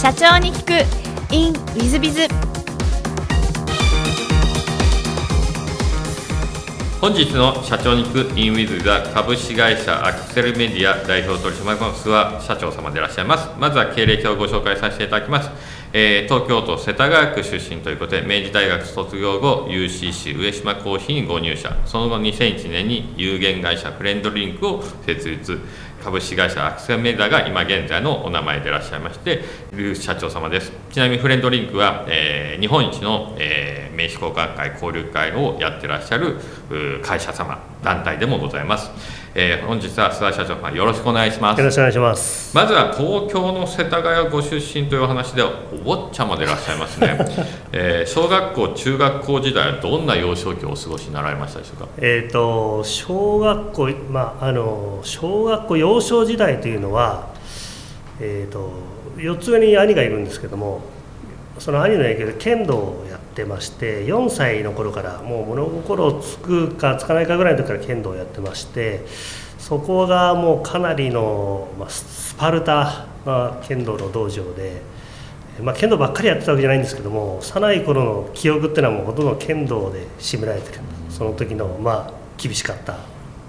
社長に聞く。In ウィズビズ本日の社長に聞く。In ウィズは株式会社アクセルメディア代表取締役の諏訪社長様でいらっしゃいます。まずは経歴をご紹介させていただきます。えー、東京都世田谷区出身ということで明治大学卒業後 UCC 上島コーヒーにご入社。その後2001年に有限会社フレンドリンクを設立。株式会社アクセルメーターが今現在のお名前でいらっしゃいまして社長様です。ちなみにフレンドリンクは、えー、日本一の、えー、名刺交換会交流会をやってらっしゃる会社様団体でもございます。えー、本日は諏訪社長よろしくお願いします。よろしくお願いします。まずは東京の世田谷ご出身という話でお坊ちゃまでいらっしゃいますね、えー、小学校中学校時代はどんな幼少期をお過ごしになられましたでしょうか？えっ、ー、と小学校まああの小学校幼少時代というのはえっ、ー、と4つ上に兄がいるんですけどもその兄の影響で剣道をやってまして4歳の頃からもう物心つくかつかないかぐらいの時から剣道をやってましてそこがもうかなりの、まあ、スパルタな剣道の道場で、まあ、剣道ばっかりやってたわけじゃないんですけども幼い頃の記憶っていうのはもうほとんど剣道で占められてる。その時のまあ厳しかった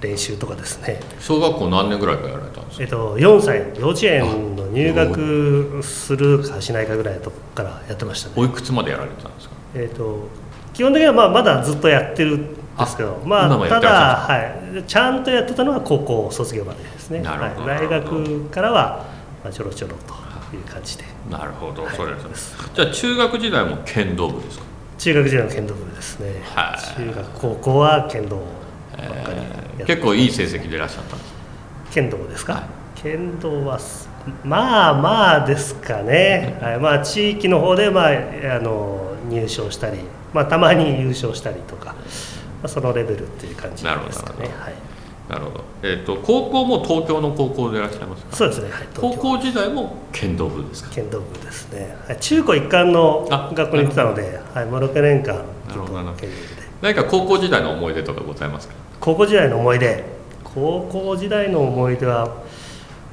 練習とかですね。小学校何年ぐらいからやられたんですか、えっと、4歳。幼稚園の入学するかしないかぐらいのとこからやってましたね。おいくつまでやられてたんですか？えっと基本的にはまあまだずっとやってるんですけどまあただ、はい、ちゃんとやってたのは高校卒業までですね、はい、大学からはまあちょろちょろという感じで。なるほど、はい、それです。じゃあ中学時代も剣道部ですか？中学時代の剣道部ですね、はい、中学高校は剣道えー、結構いい成績でいらっしゃったんです剣道ですか、はい、剣道はまあまあですかね、はい、まあ地域の方で、まあ、あの入賞したり、まあ、たまに優勝したりとか、まあ、そのレベルっていう感じですかね。はい。なるほど、えーと、高校も東京の高校でいらっしゃいますか？そうですね、はい、高校時代も剣道部ですか？剣道部ですね、はい、中高一貫の学校に行ってたので、はい、もう6年間なるほど剣道部で。何か高校時代の思い出とかございますか？高校時代の思い出。高校時代の思い出は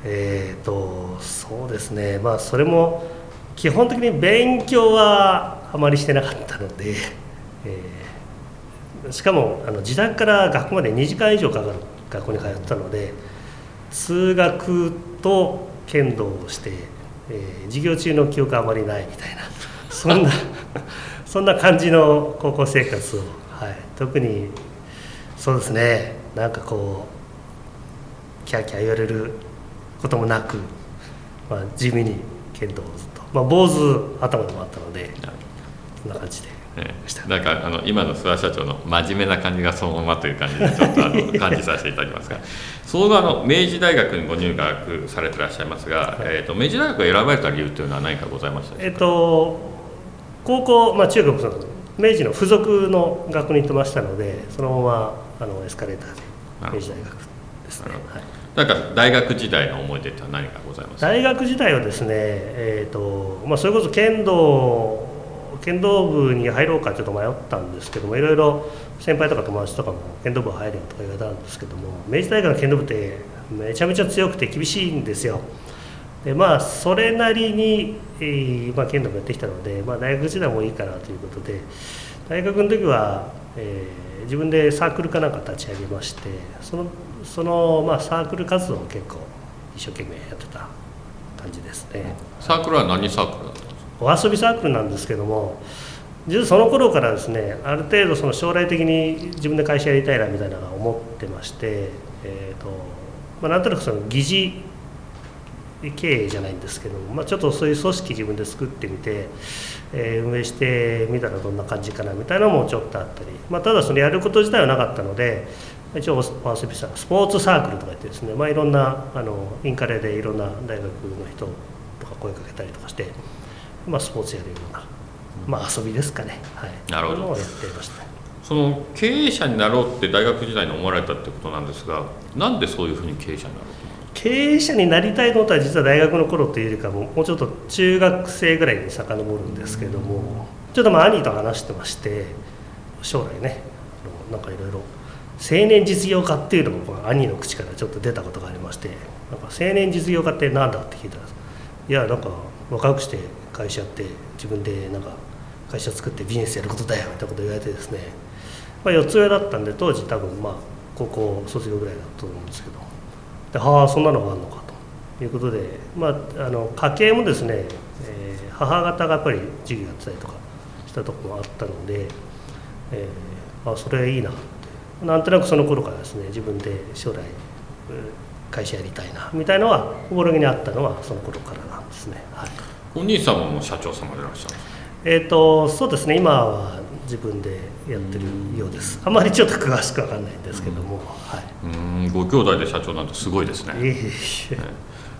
えっ、ー、とそうですね。まあそれも基本的に勉強はあまりしてなかったので、えー、しかもあの自宅から学校まで2時間以上かかる学校に通ったので通学と剣道をして、えー、授業中の記憶あまりないみたいな そんな そんな感じの高校生活を、はい、特にそうですねなんかこうキャーキャー言われることもなく、まあ、地味に剣道をずっと、まあ、坊主頭でもあったのでんな感じで。ね、なんかあの今の諏訪社長の真面目な感じがそのままという感じでちょっとあの感じさせていただきますが。その後あの明治大学にご入学されていらっしゃいますが、はい、えーと、明治大学を選ばれた理由というのは何かございましたえっ、ー、と高校、まあ、中学明治の付属の学校に行ってましたのでそのままあのエスカレーターで明治大学ですね、はい、なんか大学時代の思い出って何かございます大学時代はですね、えーとまあ、それこそ剣道剣道部に入ろうかちょっと迷ったんですけどもいろいろ先輩とか友達とかも剣道部入るよとか言われたんですけども明治大学の剣道部ってめちゃめちゃ強くて厳しいんですよ。でまあそれなりに、えーまあ、剣道もやってきたので、まあ、大学時代もいいかなということで大学の時は、えー、自分でサークルかなんか立ち上げましてそのその、まあ、サークル活動を結構一生懸命やってた感じですね。サークルは何サークルだったお遊びサークルなんですけども実はその頃からですねある程度その将来的に自分で会社やりたいなみたいなのが思ってまして、えーとまあ、なんとなくその疑似経営じゃないんですけども、まあ、ちょっとそういう組織自分で作ってみて、えー、運営してみたらどんな感じかなみたいなのもちょっとあったり、まあ、ただそのやること自体はなかったので一応お遊びさスポーツサークルとか言ってですね、まあ、いろんなあのインカレでいろんな大学の人とか声かけたりとかして、まあ、スポーツやるような、まあ、遊びですかね、はい、なるほど。やってました、その経営者になろうって大学時代に思われたってことなんですがなんでそういうふうに経営者になろうと経営者になりたいことは実は大学の頃というよりかももうちょっと中学生ぐらいに遡るんですけどもちょっとまあ兄と話してまして将来ねなんかいろいろ青年実業家っていうのも兄の口からちょっと出たことがありましてなんか青年実業家って何だって聞いたらいやなんか若くして会社って自分でなんか会社作ってビジネスやることだよみたいなこと言われてですね、まあ、4つ上だったんで当時多分まあ高校卒業ぐらいだったと思うんですけどではあそんなのがあるのかということで、まあ、あの家計もですね、えー、母方がやっぱり授業やってたりとかしたところもあったので、えー、あそれいいななんとなくその頃からですね自分で将来会社やりたいなみたいなのは心にあったのはその頃からなんですね。はい、お兄様も社長様でいらっしゃるえーと、そうですね今は自分でやってるようです。あまりちょっと詳しく分かんないんですけども、はい、うんご兄弟で社長なんてすごいですね。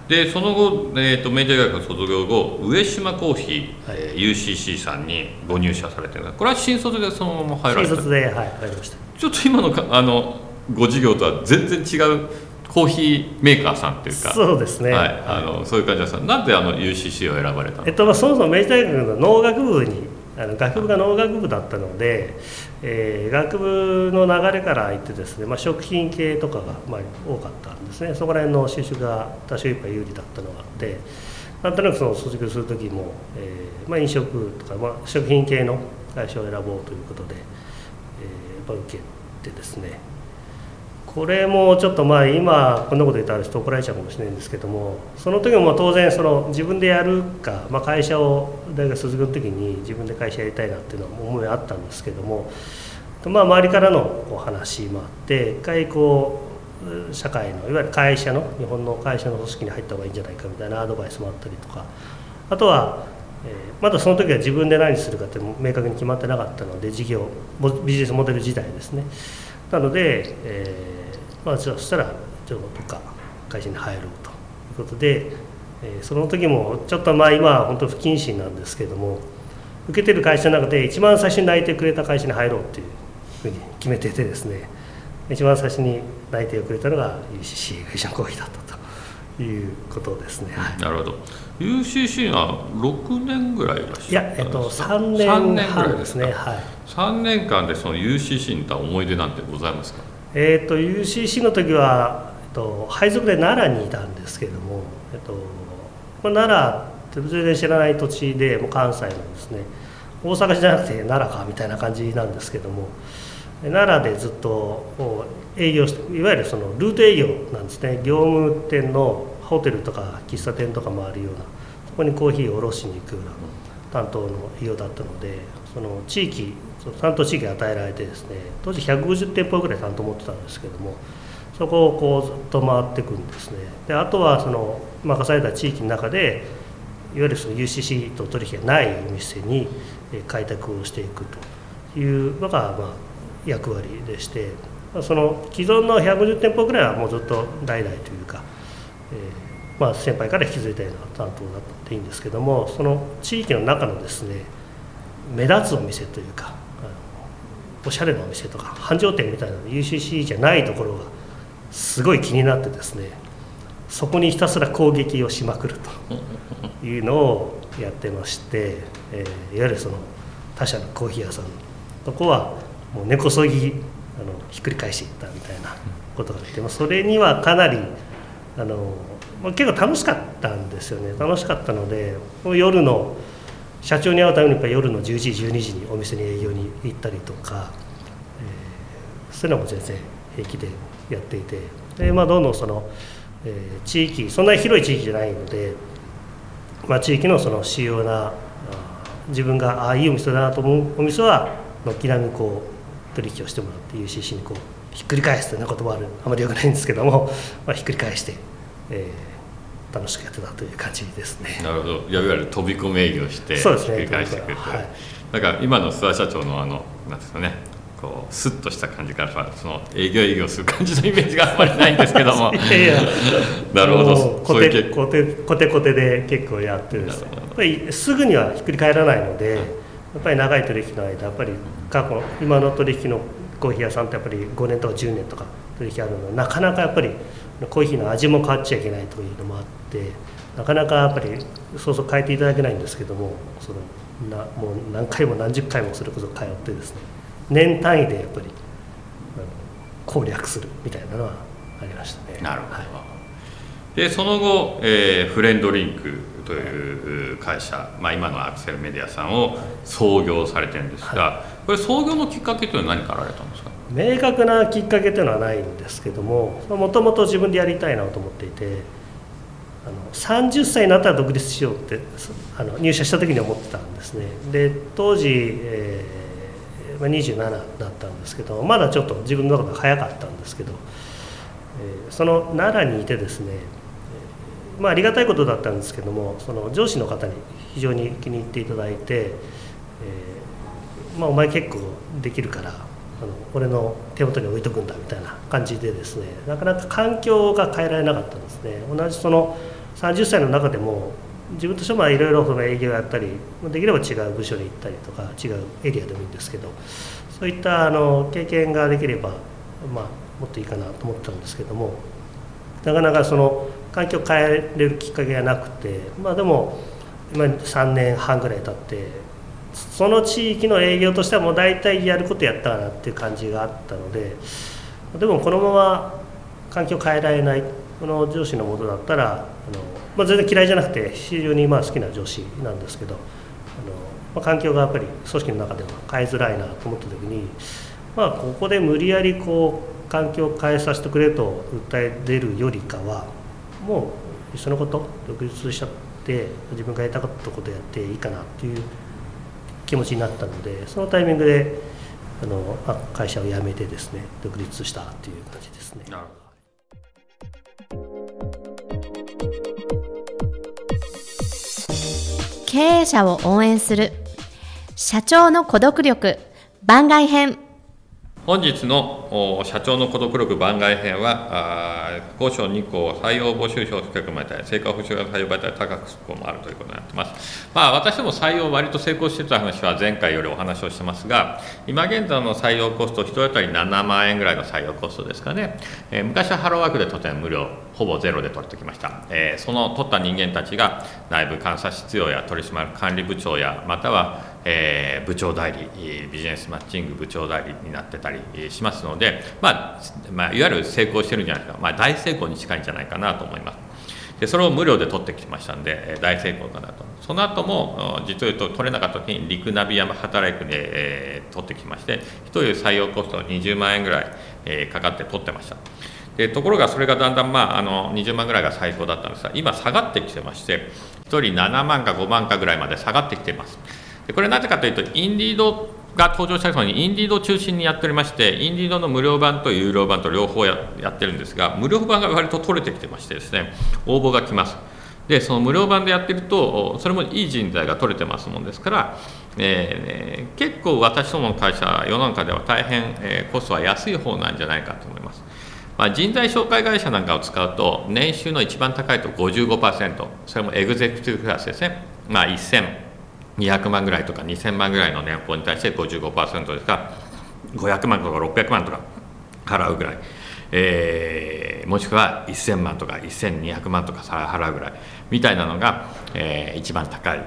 でその後、えーと、明治大学卒業後上島コーヒー、はい、UCC さんにご入社されてる。これは新卒でそのまま入られた新卒で、はい、入りました。ちょっと今のかあのご事業とは全然違うコーヒーメーカーさんっていうか。そうですね、はい、あのそういう感じですなんであの UCC を選ばれたの、えっとまあ、そもそも明治大学の農学部にあの学部が農学部だったので、えー、学部の流れから言ってですね、まあ、食品系とかが、まあ、多かったんですね。そこら辺の収集が多少いっぱい有利だったのがあってなんとなくその卒業する時も、えーまあ、飲食とか、まあ、食品系の会社を選ぼうということで、えー、やっぱ受けてですねこれもちょっとまあ今こんなこと言ったらちょっと怒られちゃうかもしれないんですけどもその時も当然その自分でやるか、まあ、会社を大学卒業の時に自分で会社やりたいなっていうのは思いあったんですけども、まあ、周りからのお話もあって一回こう社会のいわゆる会社の日本の会社の組織に入った方がいいんじゃないかみたいなアドバイスもあったりとかあとはえまだその時は自分で何するかって明確に決まってなかったので事業ビジネスモデル時代ですね。なので、えーまあ、じゃあそしたらちょっとか会社に入ろうということで、えー、その時もちょっとまあ今は本当不謹慎なんですけども受けてる会社の中で一番最初に内定くれた会社に入ろうっていうふうに決めててですね一番最初に内定をくれたのが UCC フィッションコーヒーだったということですね、はい、なるほど。UCC は6年ぐらいいらっしゃいや、えっと、3年半ですね。はい。3年間でその UCC にいた思い出なんてございますか？えーと、UCC の時は、えっと、配属で奈良にいたんですけども、えっとまあ、奈良って全然知らない土地でもう関西のですね。大阪じゃなくて奈良かみたいな感じなんですけども奈良でずっと営業していわゆるそのルート営業なんですね。業務店のホテルとか喫茶店とかもあるようなそこにコーヒーを卸しに行くような担当の営業だったのでその地域担当地域与えられてですね当時150店舗ぐらい担当持ってたんですけどもそこをこうずっと回っていくんですね。であとはその任された地域の中でいわゆるその UCC と取引がないお店に開拓をしていくというのがまあ役割でしてその既存の150店舗ぐらいはもうずっと代々というか、えー、まあ先輩から引き継いだような担当だったっていいんですけどもその地域の中のですね目立つお店というかおしゃれなお店とか繁盛店みたいな UCC じゃないところがすごい気になってですねそこにひたすら攻撃をしまくるというのをやってまして、えー、いわゆるその他社のコーヒー屋さんのとこはもう根こそぎあのひっくり返していったみたいなことがあってそれにはかなりあの結構楽しかったんですよね。楽しかったので夜の社長に会うためにやっぱ夜の11時12時にお店に営業に行ったりとか、えー、そういうのも全然平気でやっていてで、まあ、どんどんその、えー、地域そんなに広い地域じゃないので、まあ、地域のその主要な自分がああいいお店だなと思うお店は軒並みこう取引をしてもらって UCC にこうひっくり返すというような言葉あるあまりよくないんですけども、まあ、ひっくり返して、えー、楽しくやってたという感じですね。なるほど。いわゆる飛び込み営業してそうですね。繰り返していくと、はい、だから今の諏訪社長のあのなんですかねこうスッとした感じからその営業営業する感じのイメージがあんまりないんですけども。いやいや。なるほど。コテコテコテコテで結構やってるんですやっぱりすぐにはひっくり返らないので、やっぱり長い取引の間やっぱり過去今の取引のコーヒー屋さんってやっぱり5年とか10年とか取引あるのでなかなかやっぱりコーヒーの味も変わっちゃいけないというのもあってなかなかやっぱりそうそう変えていただけないんですけどもそのなもう何回も何十回もそれこそ通ってですね年単位でやっぱり攻略するみたいなのはありましたね。なるほど、はい、でその後、えー、フレンドリンクという会社、まあ、今のアクセルメディアさんを創業されてるんですが、はい、これ創業のきっかけというのは何からあられたんですか？明確なきっかけというのはないんですけどももともと自分でやりたいなと思っていてあの30歳になったら独立しようってあの入社した時に思ってたんですね。で当時、えー、27だったんですけどまだちょっと自分の中で早かったんですけど、えー、その奈良にいてですねまあ、ありがたいことだったんですけどもその上司の方に非常に気に入っていただいて、えーまあ、お前結構できるからあの俺の手元に置いとくんだみたいな感じでですねなかなか環境が変えられなかったんですね。同じその30歳の中でも自分としてはいろいろその営業やったりできれば違う部署に行ったりとか違うエリアでもいいんですけどそういったあの経験ができれば、まあ、もっといいかなと思ったんですけどもなかなかその環境を変えれるきっかけがなくてまあでも今3年半ぐらい経ってその地域の営業としてはもう大体やることやったかなっていう感じがあったのででもこのまま環境変えられないこの上司のもとだったらあの、まあ、全然嫌いじゃなくて非常にまあ好きな上司なんですけどあの、まあ、環境がやっぱり組織の中では変えづらいなと思った時に、まあ、ここで無理やりこう環境を変えさせてくれと訴え出るよりかはもういっそのこと独立しちゃって自分がやりたかったことやっていいかなっていう気持ちになったのでそのタイミングであの、まあ、会社を辞めてですね独立したっていう感じですね。なるほど。経営者を応援する。社長の孤独力。番外編本日の社長の孤独力番外編は、交渉2項採用募集票企画まで成果保証が採用媒体高くもあるということになってます。まあ、私ども採用割と成功してた話は前回よりお話をしてますが、今現在の採用コスト、1人当たり7万円ぐらいの採用コストですかね、えー、昔はハローワークでとても無料、ほぼゼロで取ってきました。えー、その取った人間たちが内部監査必要や取締管理部長や、またはえー、部長代理ビジネスマッチング部長代理になってたりしますので、まあ、まあ、いわゆる成功してるんじゃないですか、まあ、大成功に近いんじゃないかなと思います。でそれを無料で取ってきましたんで大成功かなと。その後も実を言うと取れなかった時に陸ナビや働くで、えー、取ってきまして1人採用コスト20万円ぐらい、えー、かかって取ってました。でところがそれがだんだん、まあ、あの20万ぐらいが最高だったんですが今下がってきてまして1人7万か5万かぐらいまで下がってきていますでこれなぜかというと、インディードが登場した際に、インディードを中心にやっておりまして、インディードの無料版と有料版と両方ややってるんですが、無料版が割と取れてきてましてですね、応募が来ます。で、その無料版でやってると、それもいい人材が取れてますもんですから、えー、結構私どもの会社、世の中では大変、えー、コストは安い方なんじゃないかと思います。まあ、人材紹介会社なんかを使うと、年収の一番高いと55%、それもエグゼクティブクラスですね、まあ、1200万ぐらいとか2000万ぐらいの年俸に対して55%ですか。ら500万とか600万とか払うぐらい、えー、もしくは1000万とか1200万とか払うぐらい。みたいなのが、えー、一番高い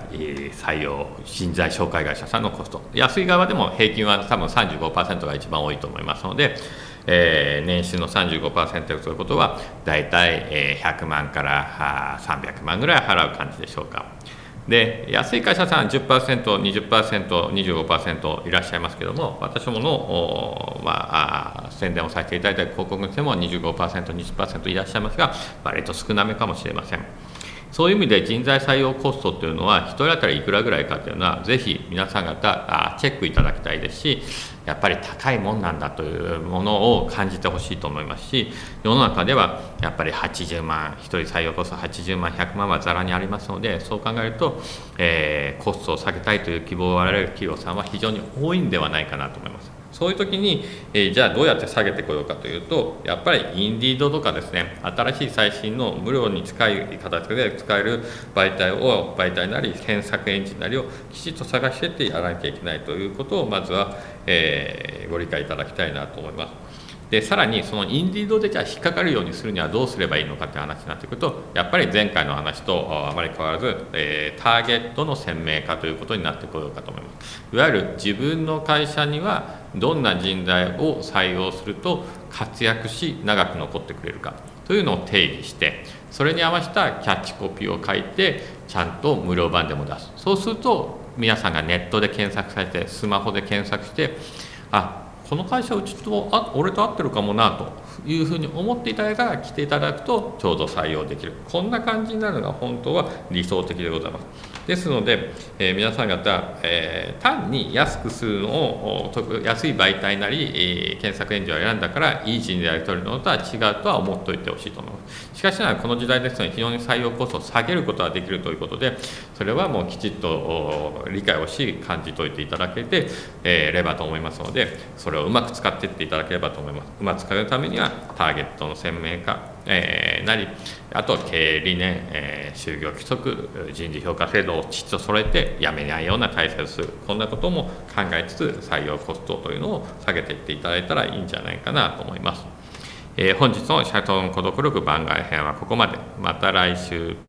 採用人材紹介会社さんのコスト。安い側でも平均は多分35%が一番多いと思いますので、えー、年収の35%ということは大体え100万から300万ぐらい払う感じでしょうか。で安い会社さん10%、20%、25%いらっしゃいますけれども、私どもの、まあ、宣伝をさせていただいた広告にしても25%、20%いらっしゃいますが、割と少なめかもしれません。そういう意味で人材採用コストというのは、1人当たりいくらぐらいかというのは、ぜひ皆さん方、チェックいただきたいですし、やっぱり高いもんなんだというものを感じてほしいと思いますし世の中ではやっぱり80万1人採用コスト80万100万はざらにありますのでそう考えると、えー、コストを下げたいという希望を我々企業さんは非常に多いんではないかなと思います。そういう時に、えー、じゃあどうやって下げてこようかというと、やっぱりインディードとかですね、新しい最新の無料に近い形で使える媒体を、媒体なり検索エンジンなりをきちっと探してってやらなきゃいけないということを、まずは、えー、ご理解いただきたいなと思います。でさらにそのインディードでじゃあ引っかかるようにするにはどうすればいいのかという話になってくるとやっぱり前回の話とあまり変わらず、えー、ターゲットの鮮明化ということになってこようかと思いますいわゆる自分の会社にはどんな人材を採用すると活躍し長く残ってくれるかというのを定義してそれに合わせたキャッチコピーを書いてちゃんと無料版でも出す。そうすると皆さんがネットで検索されてスマホで検索してあこの会社うちとあ俺と合ってるかもなというふうに思っていただいたら来ていただくとちょうど採用できる。こんな感じになるのが本当は理想的でございます。ですので、えー、皆さん方、えー、単に安くするのを安い媒体なり、えー、検索エンジンを選んだからいい人材を取るのとは違うとは思っておいてほしいと思います。しかしながらこの時代ですので非常に採用コストを下げることができるということでそれはもうきちっと理解をし感じておいていただけて、えればと思いますのでそれをうまく使っていっていただければと思います。うまく使うためにはターゲットの鮮明化えー、なりあと経営理念、えー、就業規則人事評価制度をきちっと揃えてやめないような体制をする。こんなことも考えつつ採用コストというのを下げていっていただいたらいいんじゃないかなと思います、えー、本日の社長の孤独力番外編はここまで。また来週。